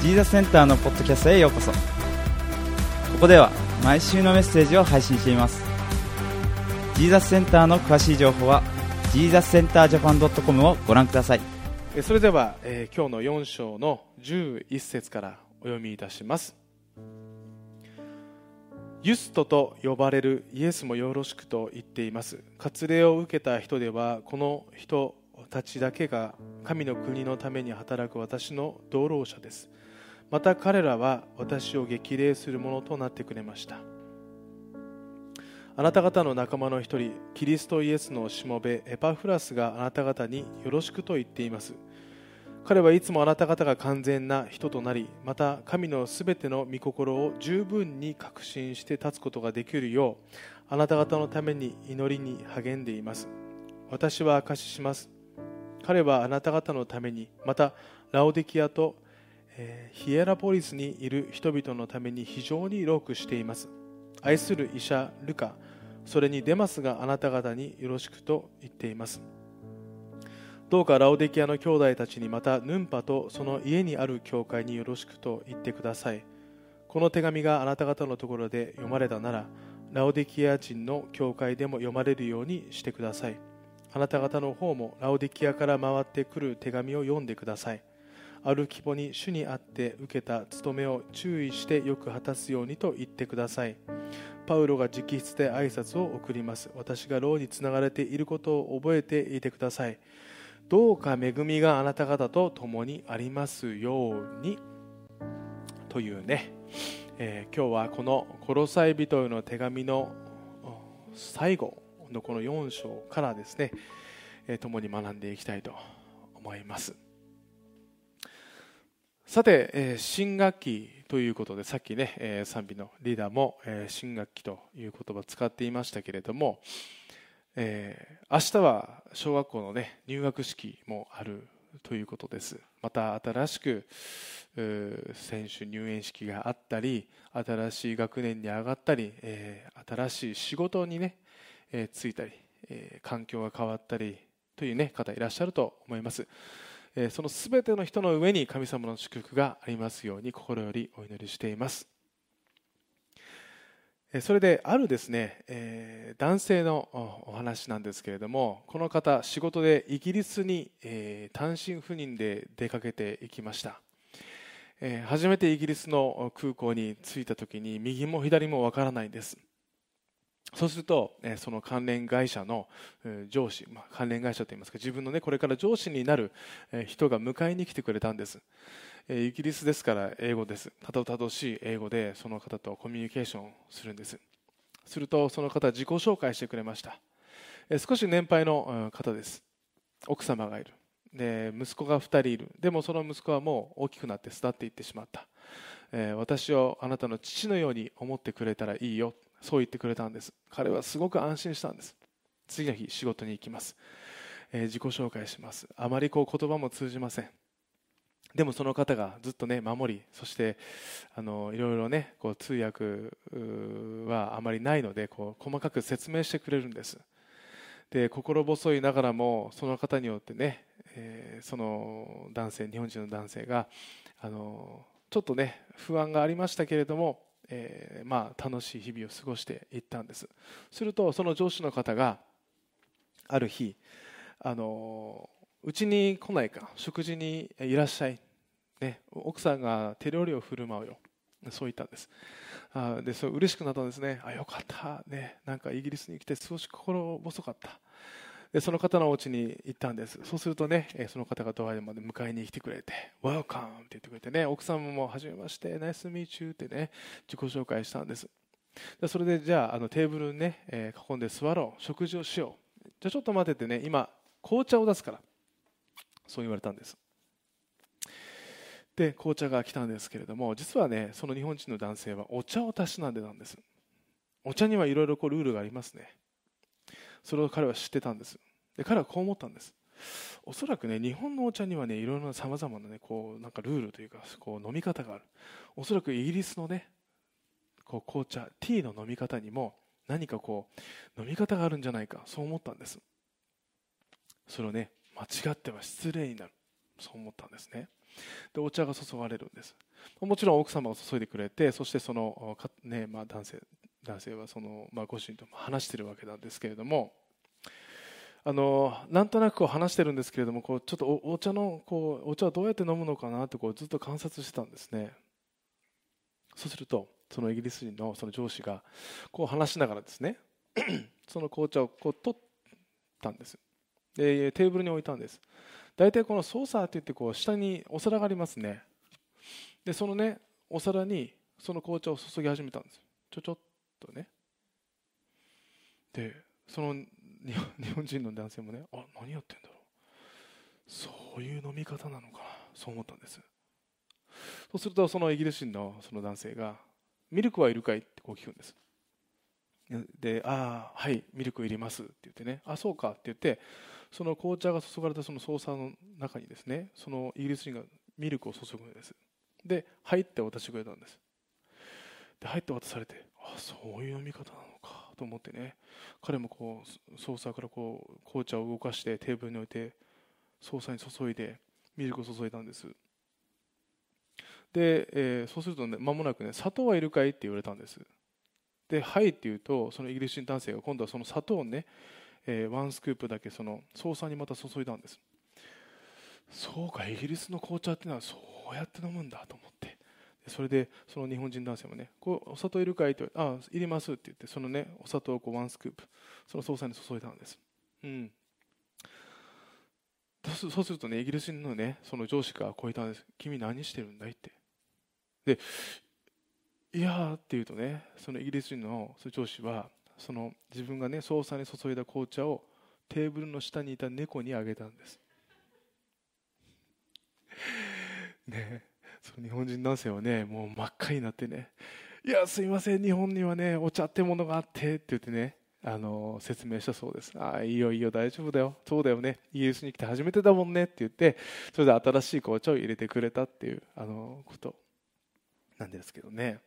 ジーザスセンターのポッドキャストへようこそ。ここでは毎週のメッセージを配信しています。ジーザスセンターの詳しい情報はジーザスセンタージャパン .com をご覧ください。それでは、えー、今日の4章の11節からお読みいたします。ユストと呼ばれるイエスもよろしくと言っています。割礼を受けた人ではこの人たちだけが神の国のために働く私の同労者です。また彼らは私を激励するものとなってくれました。あなた方の仲間の一人キリストイエスのしもべエパフラスがあなた方によろしくと言っています。彼はいつもあなた方が完全な人となりまた神のすべての御心を十分に確信して立つことができるようあなた方のために祈りに励んでいます。私は証しします。彼はあなた方のためにまたラオデキアと、ヒエラポリスにいる人々のために非常に労苦しています。愛する医者ルカそれにデマスがあなた方によろしくと言っています。どうかラオデキアの兄弟たちにまたヌンパとその家にある教会によろしくと言ってください。この手紙があなた方のところで読まれたならラオデキア人の教会でも読まれるようにしてください。あなた方の方もラオデキアから回ってくる手紙を読んでください。ある希望に主にあって受けた務めを注意してよく果たすようにと言ってください。パウロが直筆で挨拶を送ります。私が牢につながれていることを覚えていてください。どうか恵みがあなた方と共にありますように。というね、えー、今日はこの「コロサイ人への手紙」の最後のこの4章からですね、えー、共に学んでいきたいと思います。さて、え、新学期ということでさっきね、え、賛美のリーダーも、え、新学期という言葉を使っていましたけれども、えー、明日は小学校の、ね、入学式もあるということです。また新しく選手入園式があったり新しい学年に上がったり、えー、新しい仕事にね、えー、就いたり、え、環境が変わったりという、ね、方いらっしゃると思います、その全ての人の上に神様の祝福がありますように心よりお祈りしています。それであるですね、え、男性のお話なんですけれどもこの方仕事でイギリスに、え、単身赴任で出かけていきました、え、初めてイギリスの空港に着いた時に右も左もわからないんです。そうすると、その関連会社の上司、関連会社といいますか自分のねこれから上司になる人が迎えに来てくれたんです。イギリスですから英語です。たどたどしい英語でその方とコミュニケーションするんです。するとその方自己紹介してくれました。少し年配の方です。奥様がいる。で息子が2人いる。でもその息子はもう大きくなって巣立っていってしまった、私をあなたの父のように思ってくれたらいいよ。そう言ってくれたんです。彼はすごく安心したんです。次の日仕事に行きます、え自己紹介します。あまりこう言葉も通じません。でもその方がずっとね守りそしてあのいろいろねこう通訳はあまりないのでこう細かく説明してくれるんです。で心細いながらもその方によってね、えー、その男性日本人の男性があのちょっとね不安がありましたけれども、えー、まあ楽しい日々を過ごしていったんです。するとその上司の方がある日あのうちに来ないか食事にいらっしゃい、ね、奥さんが手料理を振る舞うよ。そう言ったんです。あでそう嬉しくなったんですね。あよかった、ね、なんかイギリスに来て少し心細かった。でその方のお家に行ったんです。そうするとねその方がドアまで迎えに来てくれて「Welcome」って言ってくれてね奥さんもはじめまして「ナイスミーチュー」ってね自己紹介したんです。でそれでじゃああのテーブルにね、え囲んで座ろう。食事をしよう。じゃあちょっと待っててね今紅茶を出すから。そう言われたんです。で紅茶が来たんですけれども実はねその日本人の男性はお茶をたしなんでなんです。お茶にはいろいろルールがありますね。それを彼は知ってたんです。で彼はこう思ったんです。おそらくね日本のお茶にはねいろいろなさまざまなねこうなんかルールというかこう飲み方がある。おそらくイギリスのねこう紅茶ティーの飲み方にも何かこう飲み方があるんじゃないかそう思ったんです。それをね間違っては失礼になる。そう思ったんですね。でお茶が注がれるんです。もちろん奥様が注いでくれてそしてその、ねまあ、男性男性はその、まあ、ご主人とも話しているわけなんですけれどもあのなんとなくこう話してるんですけれどもこうちょっとお茶のこうお茶はどうやって飲むのかなってこうずっと観察してたんですね。そうするとそのイギリス人のその上司がこう話しながらですね その紅茶をこう取ったんです。でテーブルに置いたんです。大体このソーサーって言ってこう下にお皿がありますね。でそのねお皿にその紅茶を注ぎ始めたんです。ちょちょっとね。でその日本人の男性もねあ何やってんだろう。そういう飲み方なのかな。そう思ったんです。そうするとそのイギリス人のその男性が「ミルクはいるかい?」ってこう聞くんです。で「ああはいミルクいります」って言ってね「あそうか」って言ってその紅茶が注がれたそのソーサーの中にですねそのイギリス人がミルクを注ぐんです。で入って渡してくれたんです。で入って渡されてそういう飲み方なのかと思ってね。彼もこうソーサーからこう紅茶を動かしてテーブルに置いてソーサーに注いでミルクを注いだんです。で、えー、そうするとね間もなくね砂糖はいるかいって言われたんです。ではいって言うとそのイギリス人男性が今度はその砂糖をね、えー、ワンスクープだけそのソーサーにまた注いだんです。そうかイギリスの紅茶っていうのはそうやって飲むんだと思って。それでその日本人男性もねこうお砂糖いるかいって言われてあいりますって言ってそのねお砂糖をこうワンスクープそのソーサーに注いだんです。うん。そうするとねイギリス人のねその上司がこう言ったんです。君何してるんだいって。でいやーって言うとねそのイギリス人の上司はその自分がね操作に注いだ紅茶をテーブルの下にいた猫にあげたんです。ね。その日本人男性はねもう真っ赤になってねいやすいません日本にはねお茶ってものがあってって言ってねあの説明したそうです。ああいいよいいよ大丈夫だよ。そうだよね。イギリスに来て初めてだもんねって言ってそれで新しい紅茶を入れてくれたっていうあのことなんですけどね。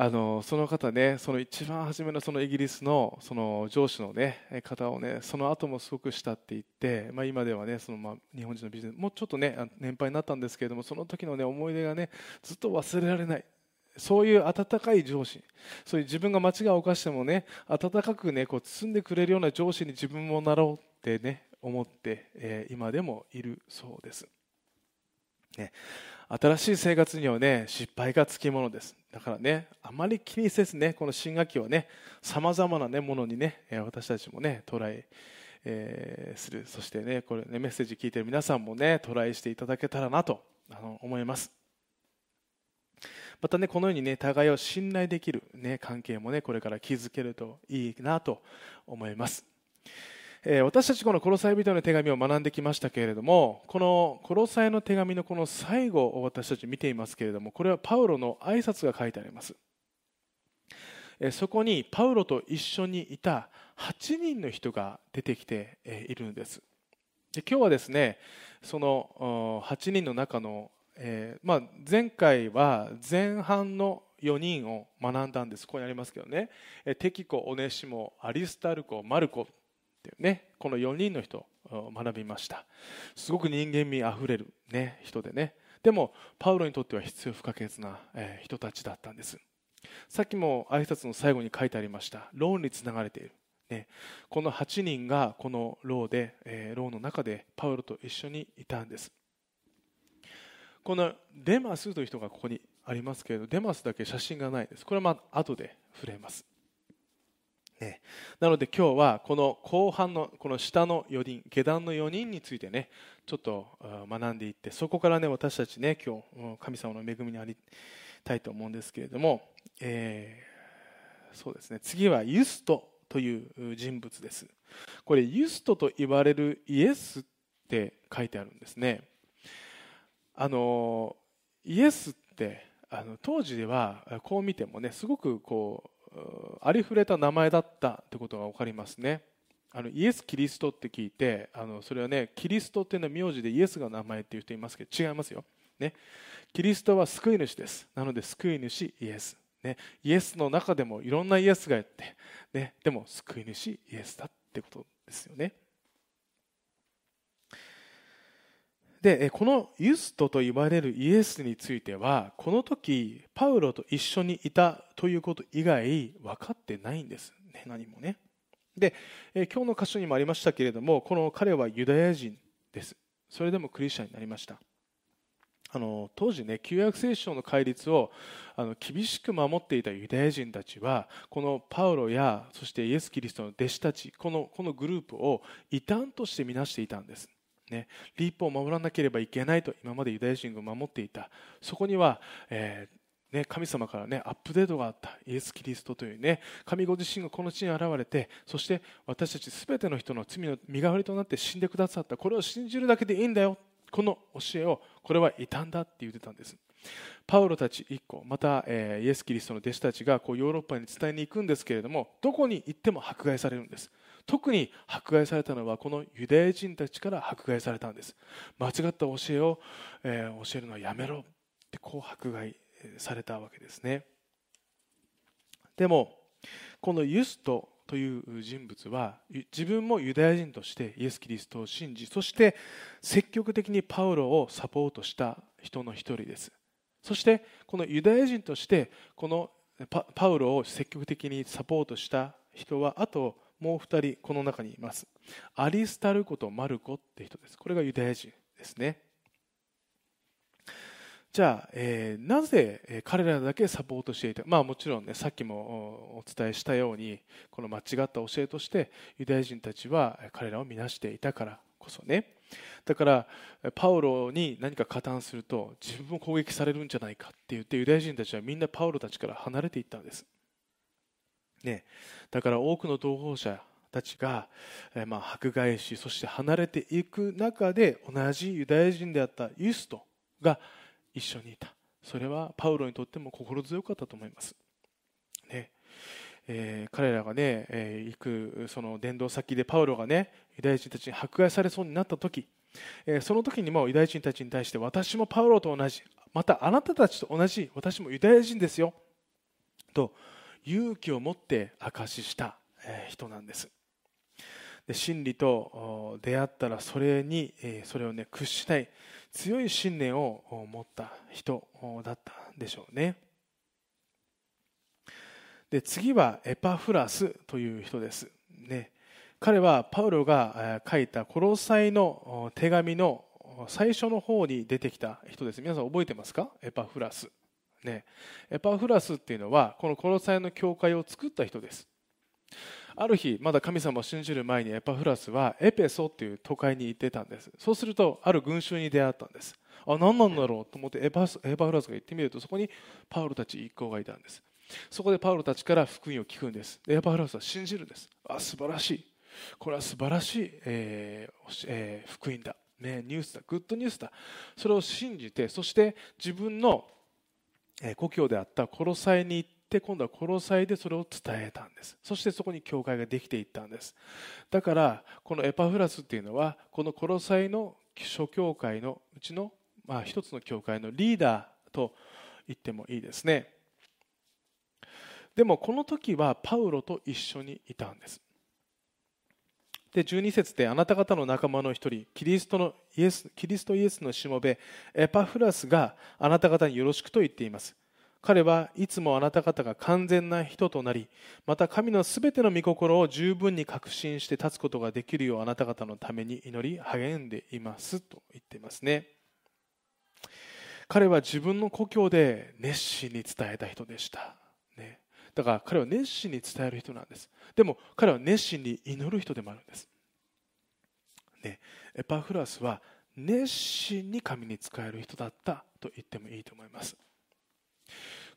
あのその方ねその一番初めのそのイギリスのその上司の、ね、方をねその後もすごく慕っていって、まあ、今ではねそのまあ日本人のビジネスもうちょっとね年配になったんですけれどもその時のね思い出がねずっと忘れられない。そういう温かい上司。そういう自分が間違いを犯してもね温かくねこう包んでくれるような上司に自分もなろうってね思って、えー、今でもいるそうです。ね、新しい生活にはね失敗がつきものです。だからねあまり気にせずねこの新学期はねさまざまな、ね、ものにね私たちもねトライ、えー、する。そしてねこれねメッセージ聞いてる皆さんもねトライしていただけたらなとあの思います。またねこのようにね互いを信頼できる、ね、関係もねこれから築けるといいなと思います。え私たちこのコロサイ人の手紙を学んできましたけれどもこのコロサイの手紙のこの最後を私たち見ていますけれどもこれはパウロの挨拶が書いてあります。えそこにパウロと一緒にいた8人の人が出てきているんです。で今日はですねその8人の中の、えー、まあ、前回は前半の4人を学んだんです。ここにありますけどね。テキコ、オネシモ、アリスタルコ、マルコ。ていうねこの4人の人を学びました。すごく人間味あふれる、ね、人でね。でもパウロにとっては必要不可欠な、え人たちだったんです。さっきも挨拶の最後に書いてありましたローンにつながれている、ね、この8人がこのローで、えローの中でパウロと一緒にいたんです。このデマスという人がここにありますけれどデマスだけ写真がないです。これはまあ後で触れます。ね、なので今日はこの後半のこの下の4人下段の4人についてねちょっと学んでいってそこからね私たちね今日神様の恵みにありたいと思うんですけれども、えー、そうですね。次はユストという人物です。これユストと言われるイエスって書いてあるんですね。あのイエスってあの当時ではこう見てもねすごくこうありふれた名前だったということが分かりますね。あのイエス・キリストって聞いてあのそれはねキリストっていうのは名字でイエスが名前っていう人いますけど違いますよ、ね、キリストは救い主です。なので救い主イエス、ね、イエスの中でもいろんなイエスがやって、ね、でも救い主イエスだってことですよね。でこのユストと言われるイエスについてはこの時パウロと一緒にいたということ以外分かってないんです、ね、何もね。で今日の箇所にもありましたけれどもこの彼はユダヤ人です。それでもクリスチャンになりました。あの当時ね旧約聖書の戒律をあの厳しく守っていたユダヤ人たちはこのパウロやそしてイエス・キリストの弟子たちこのこのグループを異端として見なしていたんです、ね、立法を守らなければいけないと今までユダヤ人が守っていた。そこには、えーね、神様から、ね、アップデートがあった。イエス・キリストという、ね、神ご自身がこの地に現れてそして私たち全ての人の罪の身代わりとなって死んでくださった。これを信じるだけでいいんだよ。この教えをこれは異端だって言ってたんです。パウロたち一個また、えー、イエス・キリストの弟子たちがこうヨーロッパに伝えに行くんですけれどもどこに行っても迫害されるんです。特に迫害されたのはこのユダヤ人たちから迫害されたんです。間違った教えを、えー、教えるのはやめろ。ってこう迫害されたわけですね。でもこのユストという人物は自分もユダヤ人としてイエス・キリストを信じそして積極的にパウロをサポートした人の一人です。そしてこのユダヤ人としてこのパウロを積極的にサポートした人はあともう2人この中にいます。アリスタルコとマルコって人です。これがユダヤ人ですね。じゃあ、えー、なぜ彼らだけサポートしていた？まあもちろんねさっきもお伝えしたようにこの間違った教えとしてユダヤ人たちは彼らを見なしていたからこそね。だからパウロに何か加担すると自分も攻撃されるんじゃないかって言ってユダヤ人たちはみんなパウロたちから離れていったんです、ね、だから多くの同胞者たちが、えまあ、迫害しそして離れていく中で同じユダヤ人であったユストが一緒にいた。それはパウロにとっても心強かったと思います、ね。えー、彼らがね、えー、行くその伝道先でパウロがねユダヤ人たちに迫害されそうになった時、えー、その時にもユダヤ人たちに対して私もパウロと同じまたあなたたちと同じ私もユダヤ人ですよと勇気を持って証しした人なんです。で真理と出会ったらそれにそれをね屈しない強い信念を持った人だったんでしょうね。で次はエパフラスという人です、ね、彼はパウロが書いたコロサイの手紙の最初の方に出てきた人です。皆さん覚えてますか？エパフラス、ね、エパフラスっていうのはこのコロサイの教会を作った人です。ある日まだ神様を信じる前にエパフラスはエペソっていう都会に行ってたんです。そうするとある群衆に出会ったんです。あ何なんだろうと思ってエパエパフラスが行ってみるとそこにパウロたち一行がいたんです。そこでパウロたちから福音を聞くんです。エパフラスは信じるんです。あ素晴らしい。これは素晴らしい、えーえー、福音だ、ね、ニュースだ。グッドニュースだ。それを信じてそして自分の故郷であったコロサイに行って今度は殺さえでそれを伝えたんです。そしてそこに教会ができていったんです。だからこのエパフラスっていうのはこの殺さえの諸教会のうちの、まあ、一つの教会のリーダーと言ってもいいですね。でもこの時はパウロと一緒にいたんです。で12節であなた方の仲間の一人キリストのイエスキリストイエスのしもべエパフラスがあなた方によろしくと言っています。彼はいつもあなた方が完全な人となりまた神のすべての御心を十分に確信して立つことができるようあなた方のために祈り励んでいますと言っていますね。彼は自分の故郷で熱心に伝えた人でした、だから彼は熱心に伝える人なんです。でも彼は熱心に祈る人でもあるんです、ね、エパフラスは熱心に神に仕える人だったと言ってもいいと思います。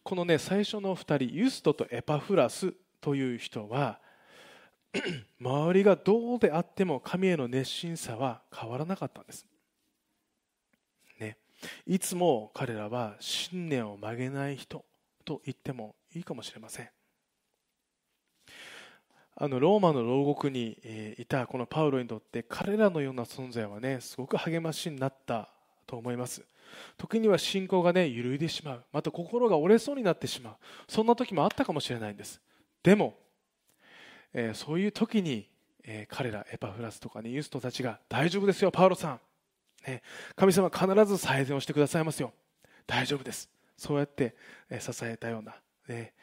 このね最初の2人ユストとエパフラスという人は 周りがどうであっても神への熱心さは変わらなかったんです、ね、いつも彼らは信念を曲げない人。と言ってもいいかもしれません。あのローマの牢獄にいたこのパウロにとって彼らのような存在はねすごく励ましになったと思います。時には信仰がね揺るいでしまう。また心が折れそうになってしまう。そんな時もあったかもしれないんです。でも、えー、そういう時に、えー、彼らエパフラスとかねユーストたちが大丈夫ですよパウロさん。ね、神様必ず最善をしてくださいますよ。大丈夫です。そうやって支えたような、ね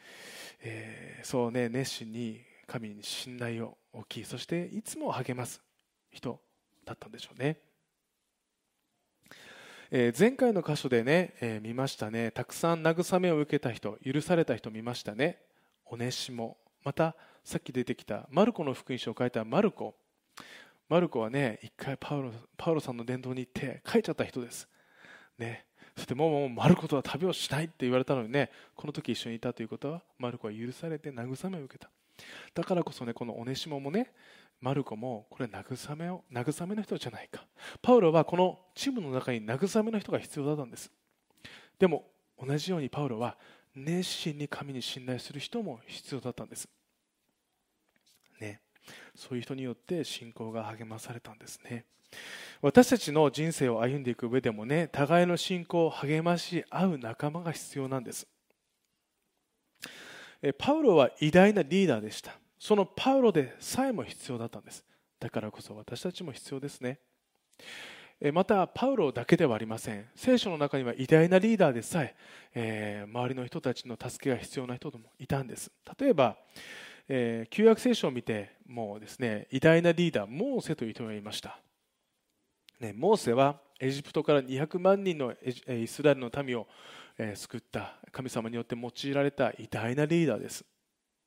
えー、そうね熱心に神に信頼を置きそしていつも励ます人だったんでしょうね、えー、前回の箇所でね、えー、見ましたね。たくさん慰めを受けた人許された人見ましたね。オネシモまたさっき出てきたマルコの福音書を書いたマルコ。マルコはね一回パウロパウロさんの伝道に行って書いちゃった人です、ね、そしてもうもうマルコとは旅をしないって言われたのにねこの時一緒にいたということはマルコは許されて慰めを受けた。だからこそねこのオネシモもねマルコもこれ慰めを慰めの人じゃないか。パウロはこのチームの中に慰めの人が必要だったんです。でも同じようにパウロは熱心に神に信頼する人も必要だったんです。ね。そういう人によって信仰が励まされたんですね。私たちの人生を歩んでいく上でもね互いの信仰を励まし合う仲間が必要なんです。パウロは偉大なリーダーでした。そのパウロでさえも必要だったんです。だからこそ私たちも必要ですね。またパウロだけではありません。聖書の中には偉大なリーダーでさええー、周りの人たちの助けが必要な人もいたんです。例えばえー、旧約聖書を見てもうですね偉大なリーダーモーセという人がいました、ね、モーセはエジプトから200万人のイスラエルの民を、救った。神様によって用いられた偉大なリーダーです。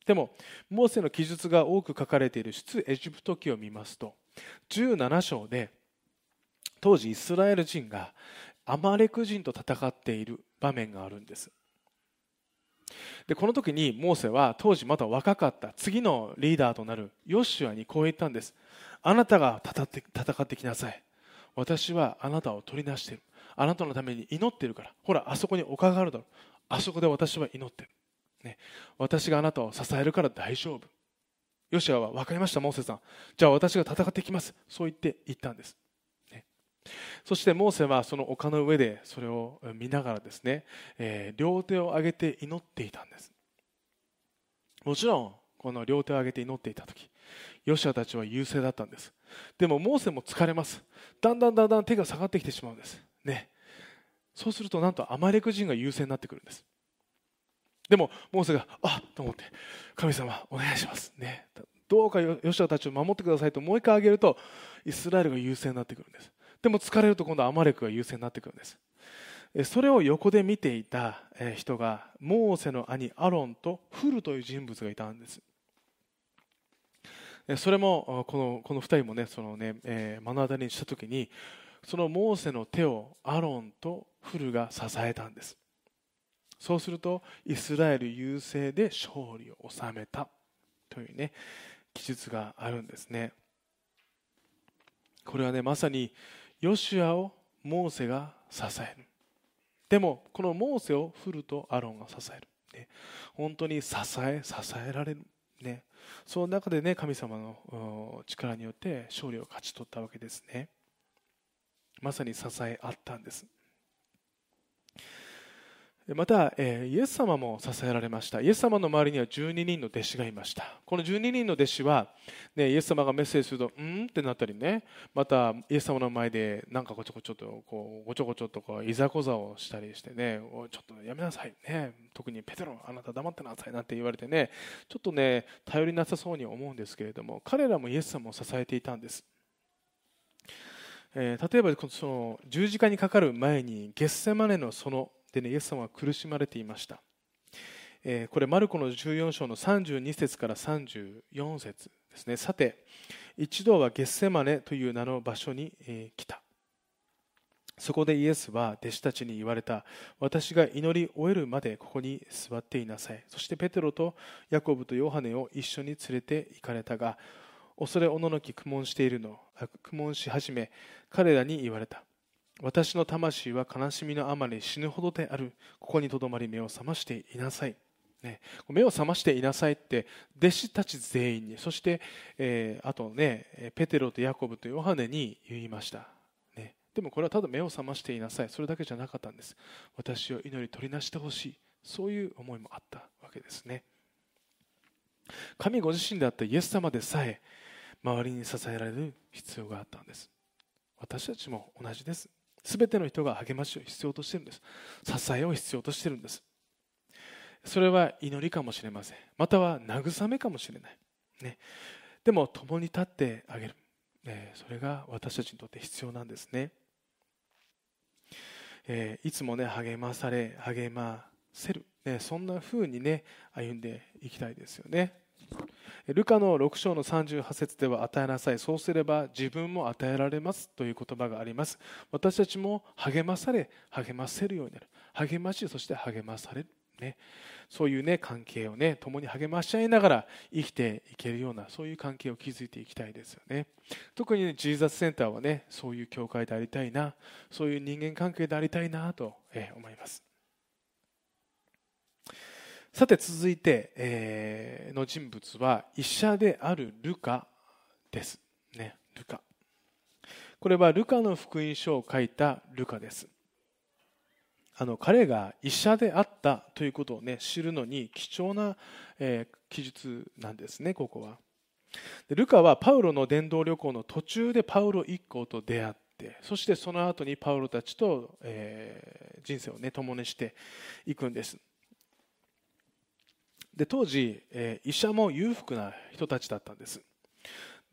でもモーセの記述が多く書かれている出エジプト記を見ますと17章で当時イスラエル人がアマレク人と戦っている場面があるんです。でこの時にモーセは当時まだ若かった次のリーダーとなるヨシュアにこう言ったんです。あなたが戦ってきなさい。私はあなたを取り出している。あなたのために祈っているから。ほらあそこに丘があるだろ。うあそこで私は祈ってる、ね、私があなたを支えるから大丈夫。ヨシアは分かりましたモーセさん。じゃあ私が戦ってきます。そう言って言ったんです。そしてモーセはその丘の上でそれを見ながらですね、えー、両手を上げて祈っていたんです。もちろんこの両手を上げて祈っていた時ヨシアたちは優勢だったんです。でもモーセも疲れます。だんだんだんだん手が下がってきてしまうんです。ね。そうするとなんとアマレク人が優勢になってくるんです。でもモーセがあっと思って神様お願いします。ね。どうかヨシアたちを守ってくださいともう一回あげるとイスラエルが優勢になってくるんです。でも疲れると今度はアマレクが優勢になってくるんです。それを横で見ていた人がモーセの兄アロンとフルという人物がいたんです。それもこのこの2人もねそのね、えー、目の当たりにした時にそのモーセの手をアロンとフルが支えたんです。そうするとイスラエル優勢で勝利を収めた。というね記述があるんですね。これはねまさにヨシュアをモーセが支える。でもこのモーセをフルとアロンが支える、ね、本当に支え支えられる、ね、その中でね神様の力によって勝利を勝ち取ったわけですね。まさに支え合ったんです。また、えイエス様も支えられました。イエス様の周りには12人の弟子がいました。この12人の弟子は、ね、イエス様がメッセージすると「うん?」ってなったりね。またイエス様の前でなんかこちょこちょとこうごちょごちょとこういざこざをしたりしてね「ちょっとやめなさい」ね。特にペテロあなた黙ってなさいなんて言われてね。ちょっとね頼りなさそうに思うんですけれども彼らもイエス様を支えていたんです。えー、例えばその十字架にかかる前にゲッセマネのそのでねイエス様は苦しまれていました、え、これマルコの14章の32節から34節ですね。さて一度はゲッセマネという名の場所に、え、来た。そこでイエスは弟子たちに言われた。私が祈り終えるまでここに座っていなさい。そしてペテロとヤコブとヨハネを一緒に連れて行かれたが恐れおののき苦悶しているの苦悶し始め彼らに言われた。私の魂は悲しみのあまり死ぬほどである。ここにとどまり目を覚ましていなさい、ね、目を覚ましていなさいって弟子たち全員に。そして、えー、あとねペテロとヤコブとヨハネに言いました、ね、でもこれはただ目を覚ましていなさい。それだけじゃなかったんです。私を祈り取りなしてほしい。そういう思いもあったわけですね。神ご自身であったイエス様でさえ周りに支えられる必要があったんです。私たちも同じです。全ての人が励ましを必要としているんです。支えを必要としているんです。それは祈りかもしれません。または慰めかもしれない、ね、でも共に立ってあげる、ね、それが私たちにとって必要なんですね、えー、いつもね励まされ励ませる、ね、そんな風にね歩んでいきたいですよね。ルカの6章の38節では与えなさい。そうすれば自分も与えられます。という言葉があります。私たちも励まされ励ませるようになる。励ましそして励まされるね、そういう、ね、関係を、ね、共に励まし合いながら生きていけるようなそういう関係を築いていきたいですよね。特に、ね、ジーザスセンターは、ね、そういう教会でありたいなそういう人間関係でありたいなと、え思います。さて続いて、えー、の人物は医者であるルカです、ね、ルカこれはルカの福音書を書いたルカですあの彼が医者であったということを、ね、知るのに貴重な、えー、記述なんですね、ここは。でルカはパウロの伝道旅行の途中でパウロ一行と出会ってそしてその後にパウロたちと、えー、人生を、ね、共にしていくんです。で当時、え、医者も裕福な人たちだったんです。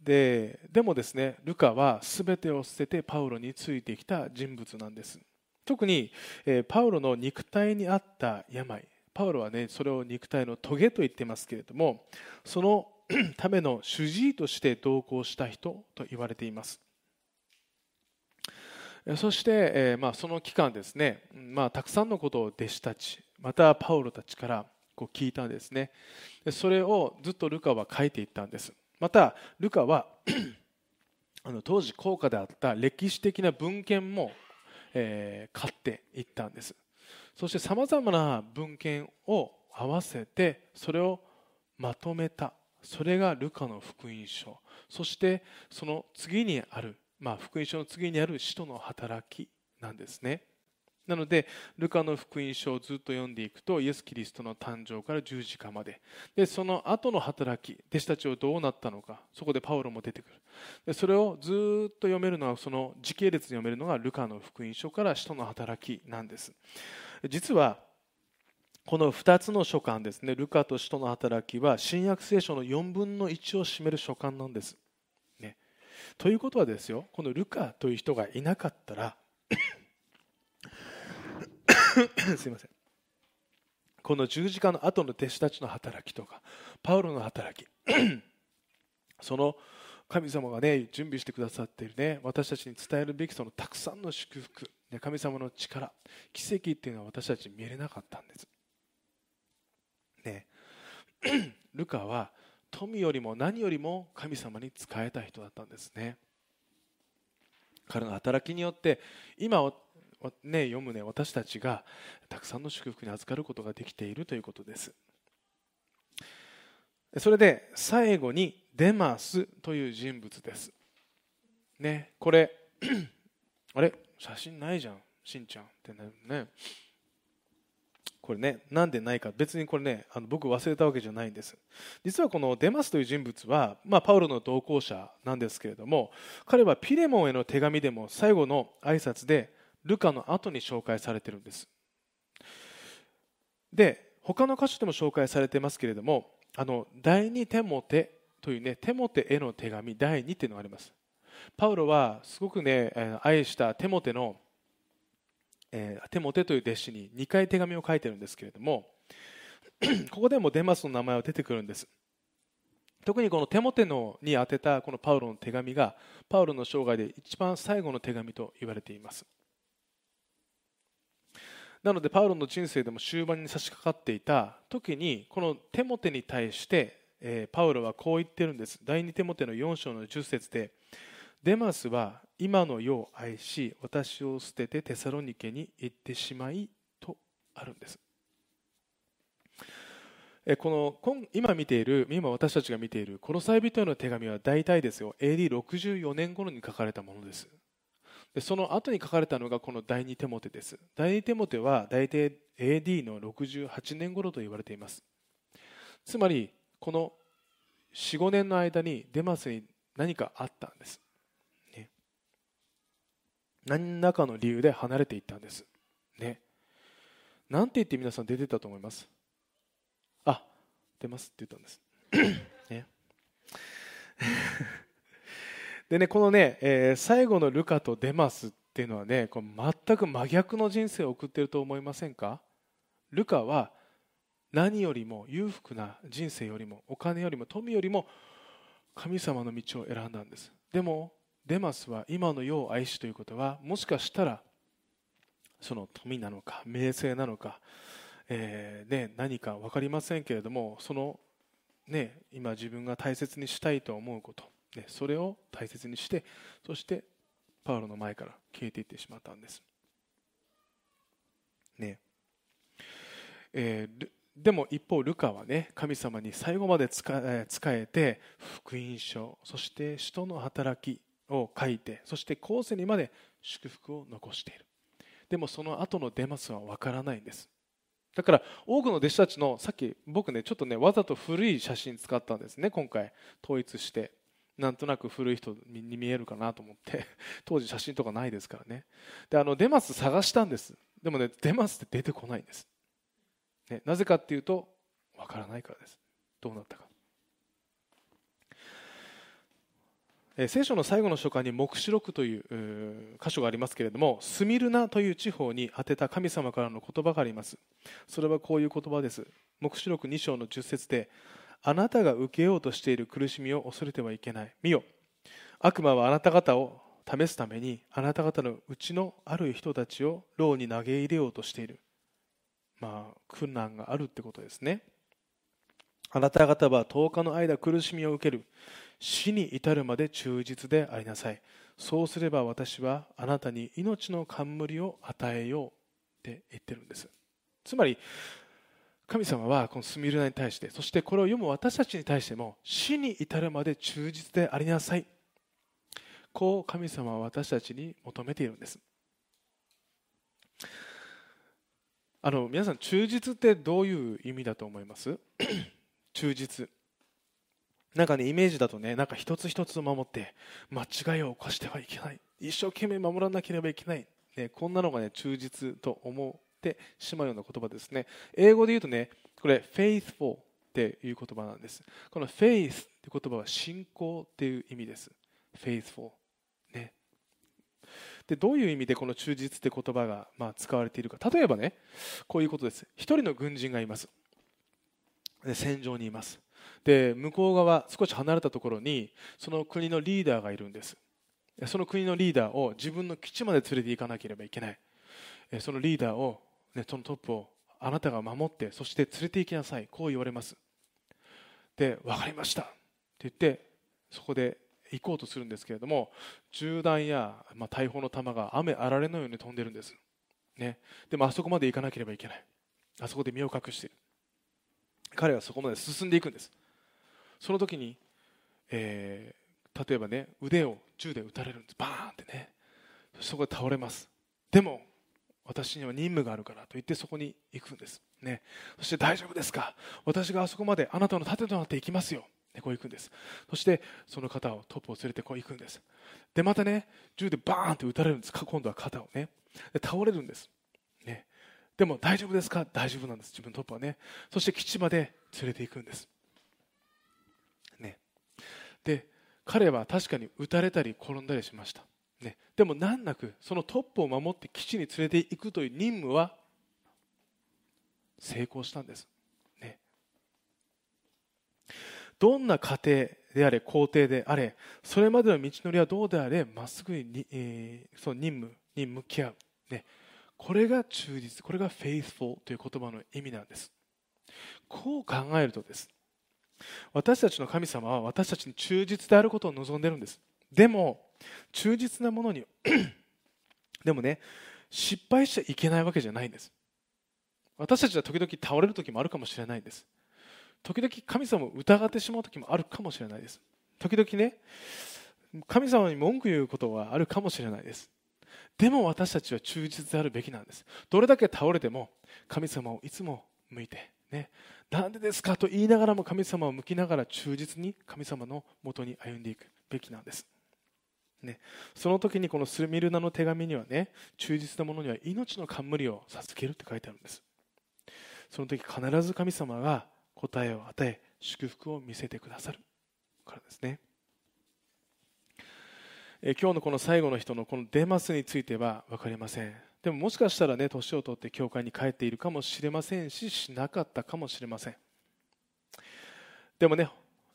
ででもですねルカは全てを捨ててパウロについてきた人物なんです。特に、え、パウロの肉体にあった病パウロはねそれを肉体のトゲと言ってますけれどもその ための主治医として同行した人と言われています。そして、えまあ、その期間ですね、まあ、たくさんのことを弟子たちまたパウロたちからこう聞いたんですね。でそれをずっとルカは書いていったんです。またルカは あの当時高価であった歴史的な文献も、え、買っていったんです。そしてさまざまな文献を合わせてそれをまとめた。それがルカの福音書。そしてその次にある、まあ、福音書の次にある使徒の働きなんですね。なので、ルカの福音書をずっと読んでいくと、イエス・キリストの誕生から十字架まで、でその後の働き、弟子たちはどうなったのか、そこでパウロも出てくる。でそれをずっと読めるのは、その時系列で読めるのがルカの福音書から使徒の働きなんです。実は、この2つの書簡ですね、ルカと使徒の働きは、新約聖書の4分の1を占める書簡なんです。ね、ということはですよ、このルカという人がいなかったら、すいません。この十字架の後の弟子たちの働きとかパウロの働き。その神様がね準備してくださっているね私たちに伝えるべきそのたくさんの祝福、ね、神様の力奇跡っていうのは私たち見れなかったんです。ね。ルカは富よりも何よりも神様に仕えた人だったんですね。彼の働きによって今ね、読むね私たちがたくさんの祝福に預かることができているということです。それで最後にデマスという人物です。ねこれ あれ？写真ないじゃんしんちゃんってね。これねなんでないか別にこれねあの僕忘れたわけじゃないんです。実はこのデマスという人物は、まあ、パウロの同行者なんですけれども彼はピレモンへの手紙でも最後の挨拶でルカの後に紹介されてるんです。で他の箇所でも紹介されてますけれどもあの第二テモテというねテモテへの手紙第2っていうのがあります。パウロはすごくね愛したテモテの、えー、テモテという弟子に2回手紙を書いてるんですけれども ここでもデマスの名前は出てくるんです。特にこのテモテのに宛てたこのパウロの手紙がパウロの生涯で一番最後の手紙と言われています。なのでパウロの人生でも終盤に差し掛かっていた時にこのテモテに対して、パウロはこう言ってるんです。第2テモテの4章の10節でデマスは今の世を愛し私を捨ててテサロニケに行ってしまいとあるんです。この今見ている今私たちが見ているこの際人への手紙は大体ですよ。AD64 年頃に書かれたものです。でその後に書かれたのがこの第二テモテです。第二テモテは大体 AD の68年頃と言われています。つまりこの45年の間にデマスに何かあったんです、ね、何らかの理由で離れていったんです。ね。なんて言って皆さん出てたと思います？あ出ますって言ったんです。ね。でねこのね、えー、最後のルカとデマスっていうのはねこれ全く真逆の人生を送っていると思いませんか？ルカは何よりも裕福な人生よりもお金よりも富よりも神様の道を選んだんです。でもデマスは今の世を愛しということはもしかしたらその富なのか名声なのか、えーね、何か分かりませんけれどもその、ね、今自分が大切にしたいと思うこと、ね、それを大切にしてそしてパウロの前から消えていってしまったんです。ね。えー、でも一方ルカはね神様に最後まで仕えて福音書そして使徒の働きを書いてそして後世にまで祝福を残している。でもその後のデマスは分からないんです。だから多くの弟子たちのさっき僕ねちょっとねわざと古い写真使ったんですね今回。統一して。なんとなく古い人に見えるかなと思って 当時写真とかないですからね。であのデマス探したんです。でもねデマスって出てこないんです。ね、なぜかっていうとわからないからです。どうなったか。聖書の最後の書簡に黙示録という箇所がありますけれどもスミルナという地方に宛てた神様からの言葉があります。それはこういう言葉です。黙示録2章の10節であなたが受けようとしている苦しみを恐れてはいけない。見よ。悪魔はあなた方を試すためにあなた方のうちのある人たちを牢に投げ入れようとしている。まあ、苦難があるってことですね。あなた方は10日の間苦しみを受ける。死に至るまで忠実でありなさい。そうすれば私はあなたに命の冠を与えようって言ってるんです。つまり神様はこのスミルナに対してそしてこれを読む私たちに対しても死に至るまで忠実でありなさい。こう神様は私たちに求めているんです。あの皆さん忠実ってどういう意味だと思います？忠実。なんかねイメージだとねなんか一つ一つを守って間違いを犯してはいけない。一生懸命守らなければいけない、ね、こんなのがね忠実と思う。ってしまうような言葉ですね。英語で言うとねこれ faithful っていう言葉なんです。この faith って言葉は信仰っていう意味です。faithful でどういう意味でこの忠実って言葉がま使われているか。例えばねこういうことです。一人の軍人がいます。で戦場にいます。で向こう側少し離れたところにその国のリーダーがいるんです。その国のリーダーを自分の基地まで連れて行かなければいけない。そのリーダーを、ね、そのトップをあなたが守ってそして連れて行きなさいこう言われます。で分かりました。って言ってそこで行こうとするんですけれども銃弾や、まあ、大砲の弾が雨あられのように飛んでるんです、ね、でもあそこまで行かなければいけない。あそこで身を隠している。彼はそこまで進んでいくんです。その時に、えー、例えばね腕を銃で撃たれるんです。バーンってね。そこで倒れます。でも私には任務があるからと言ってそこに行くんです、ね、そして大丈夫ですか？私があそこまであなたの盾となって行きますよ。でこう行くんです。そしてその方をトップを連れてこう行くんです。でまたね銃でバーンって撃たれるんです。今度は肩をね。で倒れるんです、ね、でも大丈夫ですか？大丈夫なんです。自分のトップはね。そして基地まで連れて行くんです。ね。で彼は確かに撃たれたり転んだりしました、ね、でも難なくそのトップを守って基地に連れて行くという任務は成功したんです。ね。どんな家庭であれ皇帝であれそれまでの道のりはどうであれまっすぐに、えー、その任務に向き合う、ね、これが忠実これが faithful という言葉の意味なんです。こう考えるとです。私たちの神様は私たちに忠実であることを望んでいるんです。でも忠実なものに でもね失敗しちゃいけないわけじゃないんです。私たちは時々倒れる時もあるかもしれないんです。時々神様を疑ってしまう時もあるかもしれないです。時々ね神様に文句言うことはあるかもしれないです。でも私たちは忠実であるべきなんです。どれだけ倒れても神様をいつも向いてねなんでですかと言いながらも神様を向きながら忠実に神様のもとに歩んでいくべきなんです。ね、その時にこのスミルナの手紙にはね忠実な者には命の冠を授けるって書いてあるんです。その時必ず神様が答えを与え祝福を見せてくださるからですね。え今日のこの最後の人のこのデマスについては分かりません。でももしかしたらね年を取って教会に帰っているかもしれませんししなかったかもしれません。でもね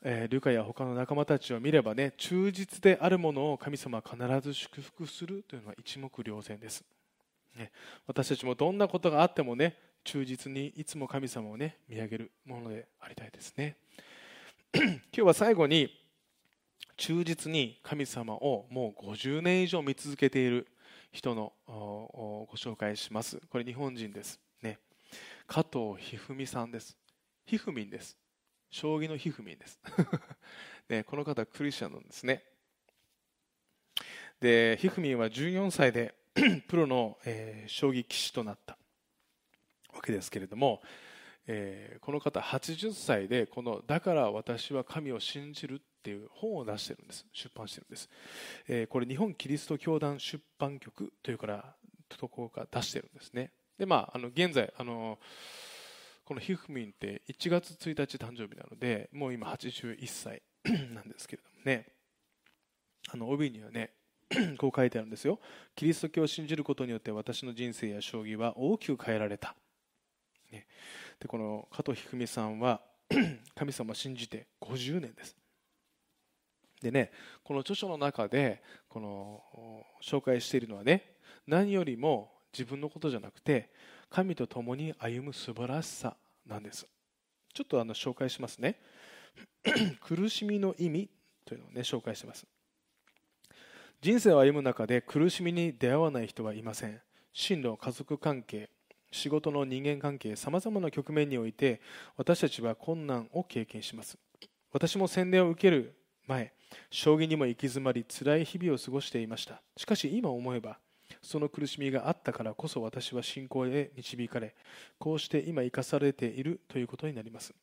えー、ルカや他の仲間たちを見ればね忠実であるものを神様は必ず祝福するというのは一目瞭然です、ね、私たちもどんなことがあってもね忠実にいつも神様をね見上げるものでありたいですね。今日は最後に忠実に神様をもう50年以上見続けている人のご紹介します。これ日本人です。ね。加藤一二三さんです。ひふみんです。将棋のひふみんです。ね、この方クリスチャンなんですね。でひふみんは14歳で プロの、えー、将棋棋士となったわけですけれども、えー、この方80歳でこの「だから私は神を信じる」っていう本を出してるんです。出版してるんです、えー、これ日本キリスト教団出版局というからところが出してるんですね。でまああの現在あのこのひふみんって1月1日誕生日なのでもう今81歳 なんですけれどもね。あの帯にはね こう書いてあるんですよ。キリスト教を信じることによって私の人生や将棋は大きく変えられた、ね、でこの加藤一二三さんは 神様を信じて50年です。でねこの著書の中でこの紹介しているのはね何よりも自分のことじゃなくて神と共に歩む素晴らしさなんです。ちょっとあの紹介しますね。苦しみの意味というのをね紹介してます。人生を歩む中で苦しみに出会わない人はいません。進路家族関係仕事の人間関係さまざまな局面において私たちは困難を経験します。私も洗礼を受ける前将棋にも行き詰まり辛い日々を過ごしていました。しかし今思えばその苦しみがあったからこそ私は信仰へ導かれこうして今生かされているということになります。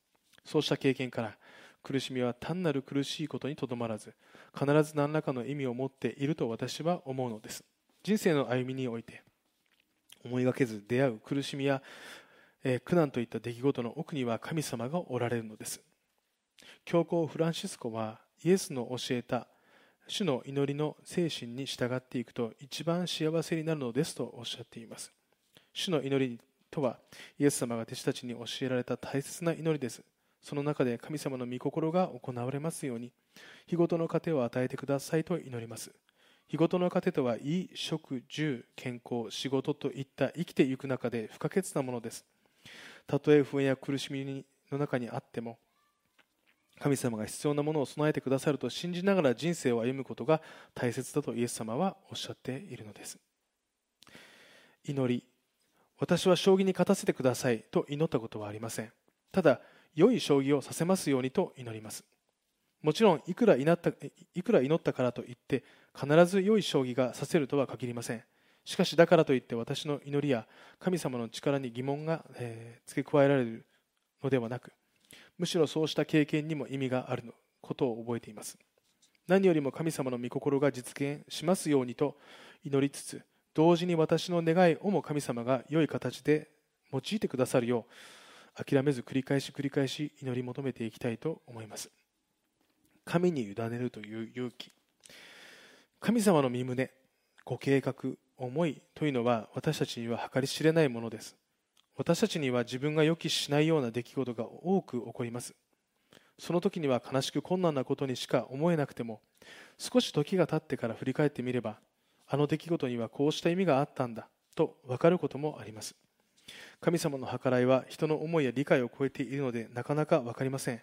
そうした経験から苦しみは単なる苦しいことにとどまらず必ず何らかの意味を持っていると私は思うのです。人生の歩みにおいて思いがけず出会う苦しみや、え、苦難といった出来事の奥には神様がおられるのです。教皇フランシスコはイエスの教えた主の祈りの精神に従っていくと一番幸せになるのですとおっしゃっています。主の祈りとはイエス様が弟子たちに教えられた大切な祈りです。その中で神様の御心が行われますように、日ごとの糧を与えてくださいと祈ります。日ごとの糧とは、衣、食、住、健康、仕事といった生きていく中で不可欠なものです。たとえ不安や苦しみの中にあっても、神様が必要なものを備えてくださると信じながら人生を歩むことが大切だとイエス様はおっしゃっているのです。祈り私は将棋に勝たせてくださいと祈ったことはありません。ただ良い将棋をさせますようにと祈ります。もちろんいくら祈ったいくら祈ったからといって必ず良い将棋がさせるとは限りません。しかしだからといって私の祈りや神様の力に疑問が、えー、付け加えられるのではなくむしろそうした経験にも意味があるのことを覚えています。何よりも神様の御心が実現しますようにと祈りつつ同時に私の願いをも神様が良い形で用いてくださるよう諦めず繰り返し繰り返し祈り求めていきたいと思います。神に委ねるという勇気。神様の身旨ご計画思いというのは私たちには計り知れないものです。私たちには自分が予期しないような出来事が多く起こります。その時には悲しく困難なことにしか思えなくても少し時が経ってから振り返ってみればあの出来事にはこうした意味があったんだと分かることもあります。神様の計らいは人の思いや理解を超えているのでなかなか分かりません。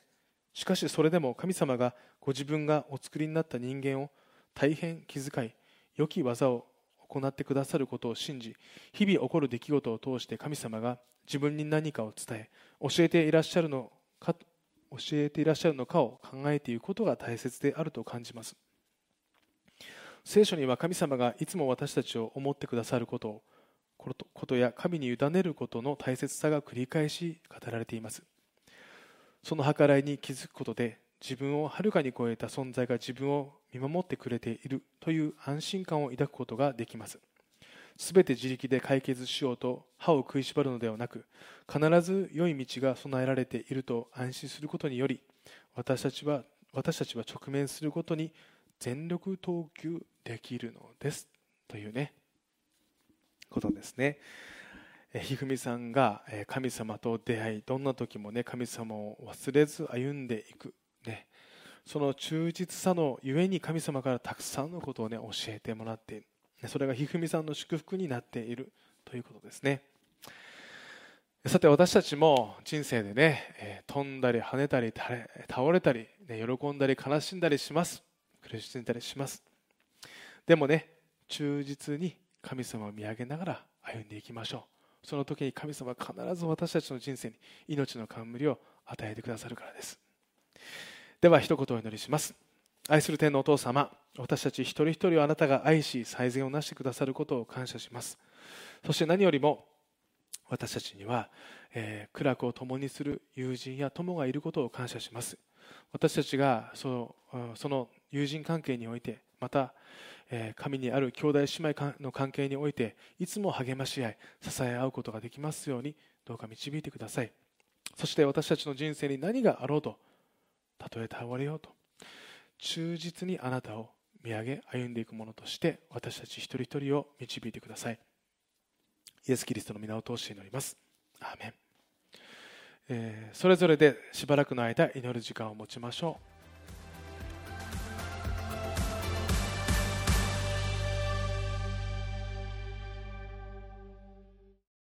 しかしそれでも神様がご自分がお作りになった人間を大変気遣い良き技を行ってくださることを信じ日々起こる出来事を通して神様が自分に何かを伝え教えていらっしゃるのか教えていらっしゃるのかを考えていくことが大切であると感じます。聖書には神様がいつも私たちを思ってくださることをことや神に委ねることの大切さが繰り返し語られています。その計らいに気づくことで自分をはるかに超えた存在が自分を見守ってくれているという安心感を抱くことができます。すべて自力で解決しようと歯を食いしばるのではなく必ず良い道が備えられていると安心することにより私たちは私たちは直面することに全力投球できるのです。というねことですね。ひふみさんが神様と出会いどんな時もね神様を忘れず歩んでいく、その忠実さのゆえに神様からたくさんのことをね教えてもらっているそれがひふみさんの祝福になっているということですね。さて私たちも人生でね、飛んだり跳ねたり倒れたり、ね、喜んだり悲しんだりします。苦しんだりします。でもね忠実に神様を見上げながら歩んでいきましょう。その時に神様は必ず私たちの人生に命の冠を与えてくださるからです。では一言お祈りします。愛する天のお父様私たち一人一人をあなたが愛し最善をなしてくださることを感謝します。そして何よりも私たちには、えー、苦楽を共にする友人や友がいることを感謝します。私たちがそのその友人関係においてまた、えー、神にある兄弟姉妹の関係においていつも励まし合い支え合うことができますようにどうか導いてください。そして私たちの人生に何があろうとたとえ倒れようと。忠実にあなたを見上げ歩んでいくものとして私たち一人一人を導いてください。イエス・キリストの皆を通して祈ります。アーメン、えー、それぞれでしばらくの間祈る時間を持ちましょう。